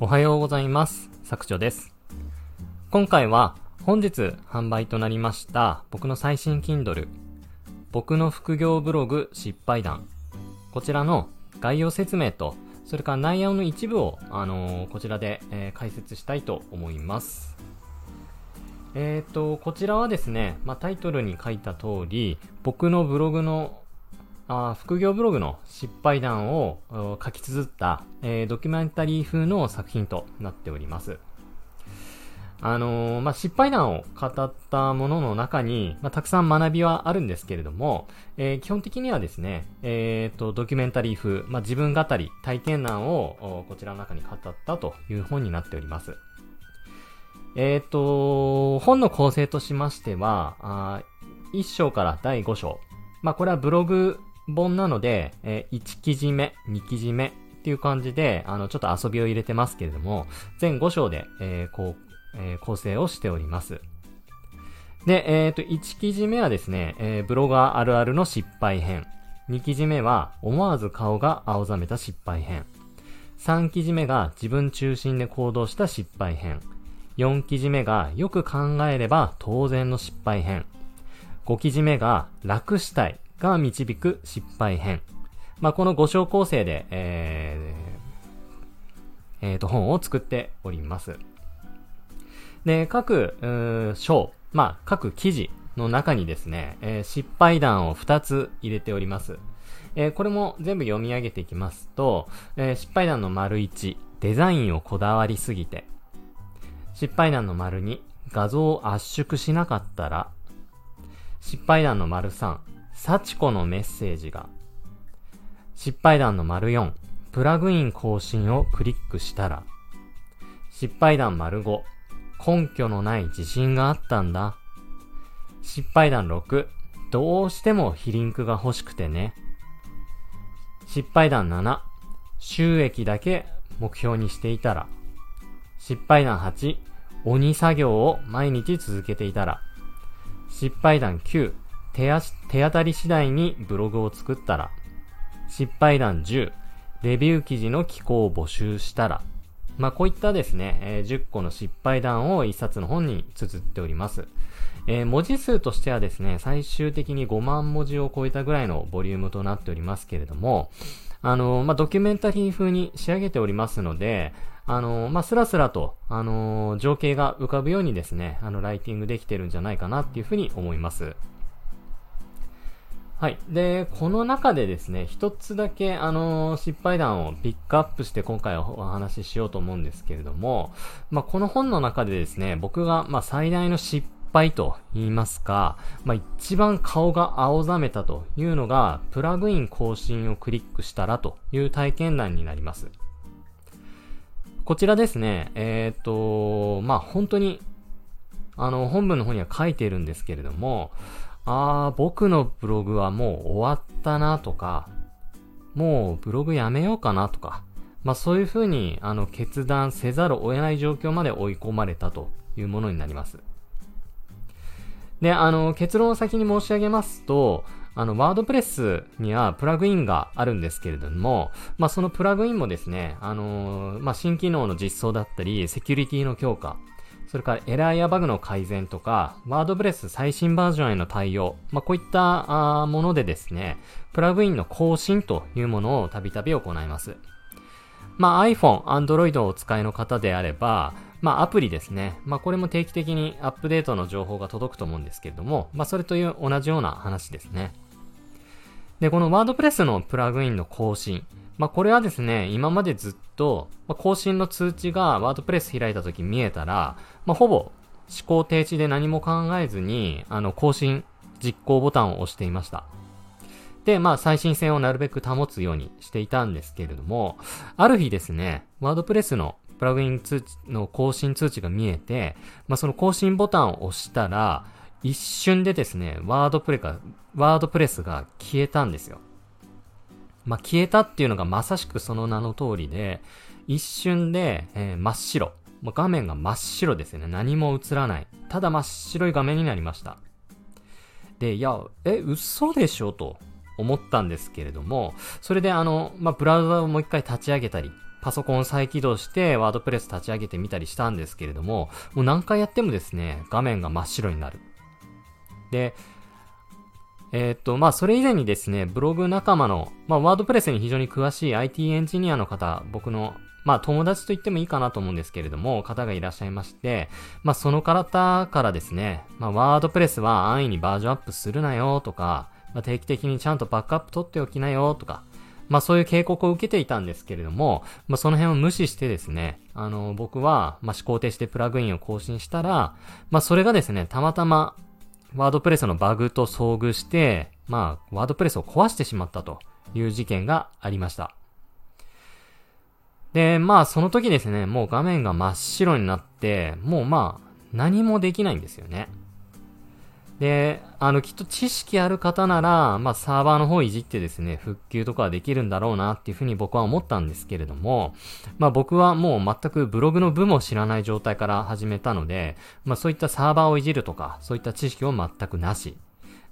おはようございます。作長です。今回は本日販売となりました僕の最新 Kindle 僕の副業ブログ失敗談こちらの概要説明とそれから内容の一部を、あのーこちらで、えー解説したいと思います。えっ、と、こちらはですね、まあ、タイトルに書いた通り、僕のブログの、あ副業ブログの失敗談を書き綴った、えードキュメンタリー風の作品となっております。あのーまあ、失敗談を語ったものの中に、まあ、たくさん学びはあるんですけれども、えー基本的にはですね、えーと、ドキュメンタリー風、まあ、自分語り、体験談をこちらの中に語ったという本になっております。えっ、と、本の構成としましては、あ1章から第5章。まあ、これはブログ本なので、え1記事目、2記事目っていう感じで、あの、ちょっと遊びを入れてますけれども、全5章で、えーこう、えー構成をしております。で、えっ、と、1記事目はですね、えーブロガーあるあるの失敗編。2記事目は、思わず顔が青ざめた失敗編。3記事目が自分中心で行動した失敗編。4記事目がよく考えれば当然の失敗編。5記事目が楽したいが導く失敗編。まあ、この5章構成で、えーえーと、本を作っております。で、各、うー章、まあ、各記事の中にですね、えー失敗談を2つ入れております。えーこれも全部読み上げていきますと、えー失敗談の丸1、デザインをこだわりすぎて。失敗談の丸2、画像を圧縮しなかったら。失敗談の丸3、幸子のメッセージが。失敗談の丸4、プラグイン更新をクリックしたら。失敗談丸5、根拠のない自信があったんだ。失敗談6、どうしても非リンクが欲しくてね。失敗談7、収益だけ目標にしていたら。失敗談8、鬼作業を毎日続けていたら。失敗談9、手足手当たり次第にブログを作ったら。失敗談10、レビュー記事の寄稿を募集したら。まあ、こういったですね、えー10個の失敗談を一冊の本に綴っております。えー文字数としてはですね、最終的に5万文字を超えたぐらいのボリュームとなっておりますけれども、あのーまあ、ドキュメンタリー風に仕上げておりますので、あのまあ、スラスラと、あの情景が浮かぶようにですね、あの、ライティングできてるんじゃないかなっていうふうに思います。はい。で、この中でですね、一つだけ、あのー失敗談をピックアップして今回お話ししようと思うんですけれども、まあ、この本の中でですね、僕が、まあ、最大の失敗と言いますか、まあ、一番顔が青ざめたというのが、プラグイン更新をクリックしたらという体験談になります。こちらですね、えっ、と、まあ、本当に、あの、本文の方には書いているんですけれども、あー、僕のブログはもう終わったなとか、もうブログやめようかなとか、まあそういうふうに、あの、決断せざるを得ない状況まで追い込まれたというものになります。で、あの、結論を先に申し上げますと、あの、ワードプレスにはプラグインがあるんですけれども、まあ、そのプラグインもですね、あのまあ、新機能の実装だったり、セキュリティの強化、それからエラーやバグの改善とか、ワードプレス最新バージョンへの対応、まあ、こういったものでですね、プラグインの更新というものをたびたび行います。まあ、iPhone、Android をお使いの方であれば、まあ、アプリですね。まあ、これも定期的にアップデートの情報が届くと思うんですけれども、まあ、それという同じような話ですね。で、このワードプレスのプラグインの更新。まあ、これはですね、今までずっと、ま、更新の通知がワードプレス開いた時見えたら、まあ、ほぼ思考停止で何も考えずに、あの、更新、実行ボタンを押していました。で、まあ、最新性をなるべく保つようにしていたんですけれども、ある日ですね、ワードプレスのプラグイン通知の更新通知が見えて、まあ、その更新ボタンを押したら、一瞬でですね、ワードプレが、ワードプレスが消えたんですよ。まあ、消えたっていうのがまさしくその名の通りで、一瞬で、えー真っ白。もう画面が真っ白ですよね。何も映らない。ただ真っ白い画面になりました。で、いや、え、嘘でしょ？と思ったんですけれども、それであの、まあ、ブラウザをもう一回立ち上げたり、パソコンを再起動してワードプレス立ち上げてみたりしたんですけれども、もう何回やってもですね、画面が真っ白になる。で、えー、っと、まあ、それ以前にですね、ブログ仲間の、まあ、ワードプレスに非常に詳しい IT エンジニアの方、僕の、まあ、友達と言ってもいいかなと思うんですけれども、方がいらっしゃいまして、まあ、その方からですね、まあ、ワードプレスは安易にバージョンアップするなよとか、まあ、定期的にちゃんとバックアップ取っておきなよとか、まあそういう警告を受けていたんですけれども、まあその辺を無視してですね、あの僕は、まあ思考停止でプラグインを更新したら、まあそれがですね、たまたまワードプレスのバグと遭遇して、まあ、ワードプレスを壊してしまったという事件がありました。で、まあ、その時ですね、もう画面が真っ白になって、もうまあ、何もできないんですよね。で、あの、きっと知識ある方なら、まあ、サーバーの方いじってですね、復旧とかはできるんだろうなっていうふうに僕は思ったんですけれども、まあ、僕はもう全くブログの部も知らない状態から始めたので、まあ、そういったサーバーをいじるとか、そういった知識を全くなし。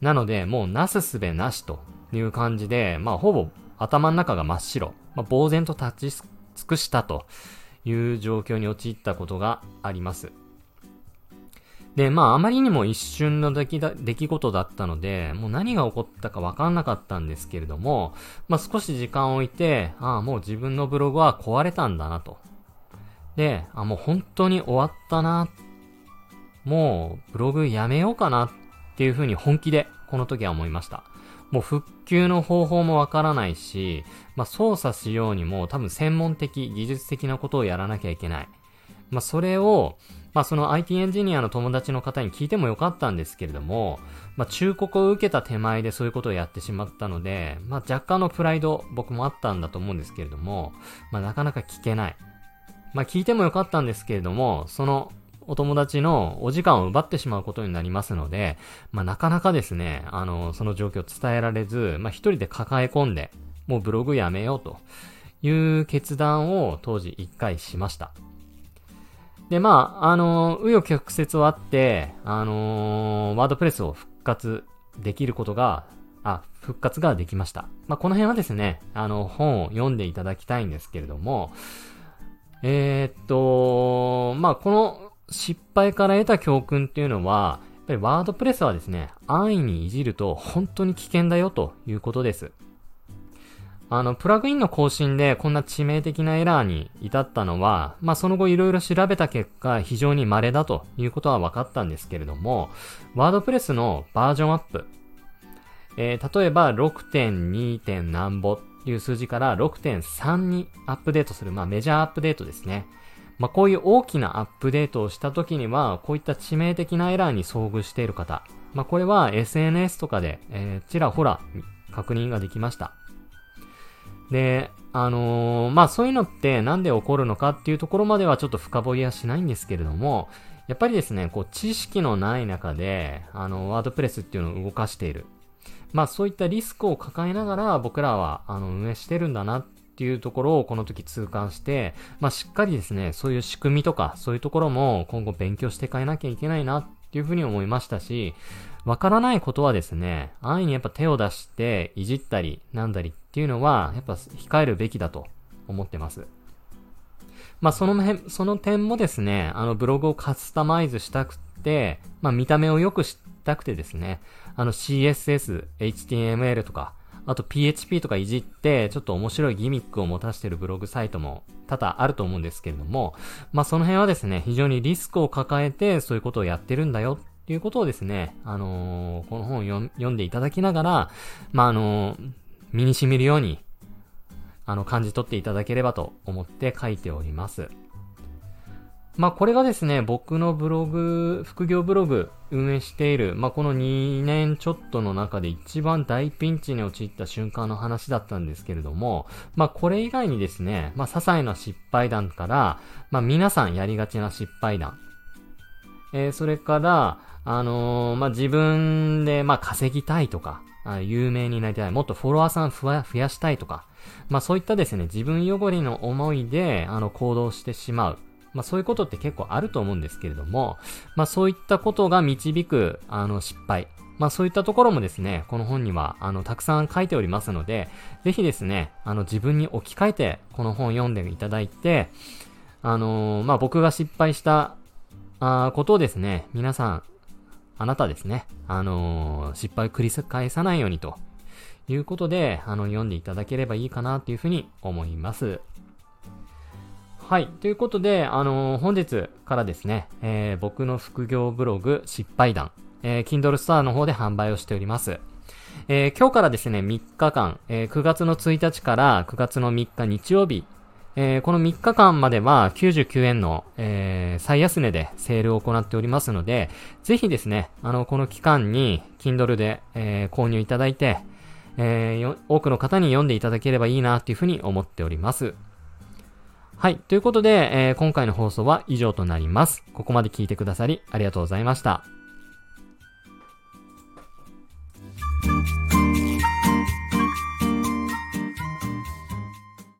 なので、もうなすすべなしという感じで、まあ、ほぼ頭の中が真っ白。まあ、呆然と立ち尽くしたという状況に陥ったことがあります。で、まあ、あまりにも一瞬の出来だ出来事だったので、もう何が起こったかわかんなかったんですけれども、まあ、少し時間を置いて、ああ、もう自分のブログは壊れたんだなと。で、あ、もう本当に終わったな。もう、ブログやめようかなっていうふうに本気で、この時は思いました。もう復旧の方法もわからないし、まあ、操作しようにも多分専門的、技術的なことをやらなきゃいけない。まあ、それを、まあその IT エンジニアの友達の方に聞いてもよかったんですけれども、まあ忠告を受けた手前でそういうことをやってしまったので、まあ若干のプライド僕もあったんだと思うんですけれども、まあなかなか聞けない。まあ聞いてもよかったんですけれども、そのお友達のお時間を奪ってしまうことになりますので、まあなかなかですね、あの、その状況を伝えられず、まあ一人で抱え込んで、もうブログやめようという決断を当時一回しました。で、まあ、あのー、紆余曲折はあって、あの、ワードプレスを復活できることが、あ、復活ができました。まあ、この辺はですね、あの、本を読んでいただきたいんですけれども、えー、っと、まあ、この失敗から得た教訓っていうのは、やっぱりワードプレスはですね、安易にいじると本当に危険だよということです。あの、プラグインの更新でこんな致命的なエラーに至ったのは、まあ、その後いろいろ調べた結果、非常に稀だということは分かったんですけれども、ワードプレスのバージョンアップ。えー、例えば 6.2. 点何ぼっていう数字から6.3にアップデートする、まあ、メジャーアップデートですね。まあ、こういう大きなアップデートをした時には、こういった致命的なエラーに遭遇している方。まあ、これは SNS とかで、えー、ちらほら確認ができました。で、あのー、まあそういうのってなんで起こるのかっていうところまではちょっと深掘りはしないんですけれども、やっぱりですね、こう知識のない中で、あの、ワードプレスっていうのを動かしている。まあそういったリスクを抱えながら僕らは、あの、運営してるんだなっていうところをこの時痛感して、まあしっかりですね、そういう仕組みとか、そういうところも今後勉強していかなきゃいけないなっていうふうに思いましたし、わからないことはですね、安易にやっぱ手を出していじったりなんだりっっていうのは、やっぱ控えるべきだと思ってます。まあ、その辺、その点もですね、あの、ブログをカスタマイズしたくて、まあ、見た目を良くしたくてですね、あの、CSS、HTML とか、あと PHP とかいじって、ちょっと面白いギミックを持たしてるブログサイトも多々あると思うんですけれども、まあその辺はですね、非常にリスクを抱えてそういうことをやってるんだよっていうことをですね、あのー、この本を読んでいただきながら、まああのー、身に染みるように、あの、感じ取っていただければと思って書いております。まあ、これがですね、僕のブログ、副業ブログ運営している、まあ、この2年ちょっとの中で一番大ピンチに陥った瞬間の話だったんですけれども、まあ、これ以外にですね、まあ、些細な失敗談から、まあ、皆さんやりがちな失敗談、えー、それから、あのー、まあ、自分で、ま、稼ぎたいとか、あ有名になりたい、もっとフォロワーさん増やしたいとか、まあそういったですね、自分汚れの思いで、あの、行動してしまう。まあそういうことって結構あると思うんですけれども、まあそういったことが導く、あの、失敗。まあそういったところもですね、この本には、あの、たくさん書いておりますので、ぜひですね、あの、自分に置き換えて、この本を読んでいただいて、あのー、まあ僕が失敗したあことをですね、皆さん、あなたですね、あのー、失敗を繰り返さないようにということで、あの、読んでいただければいいかなというふうに思います。はい。ということで、あのー、本日からですね、えー、僕の副業ブログ失敗談、えー、Kindle Store の方で販売をしております。えー、今日からですね、3日間、えー、9月の1日から9月の3日日曜日えー、この3日間までは99円の、えー、最安値でセールを行っておりますので、ぜひですね、あの、この期間に Kindle で、えー、購入いただいて、えー、多くの方に読んでいただければいいなというふうに思っております。はい。ということで、えー、今回の放送は以上となります。ここまで聞いてくださりありがとうございました。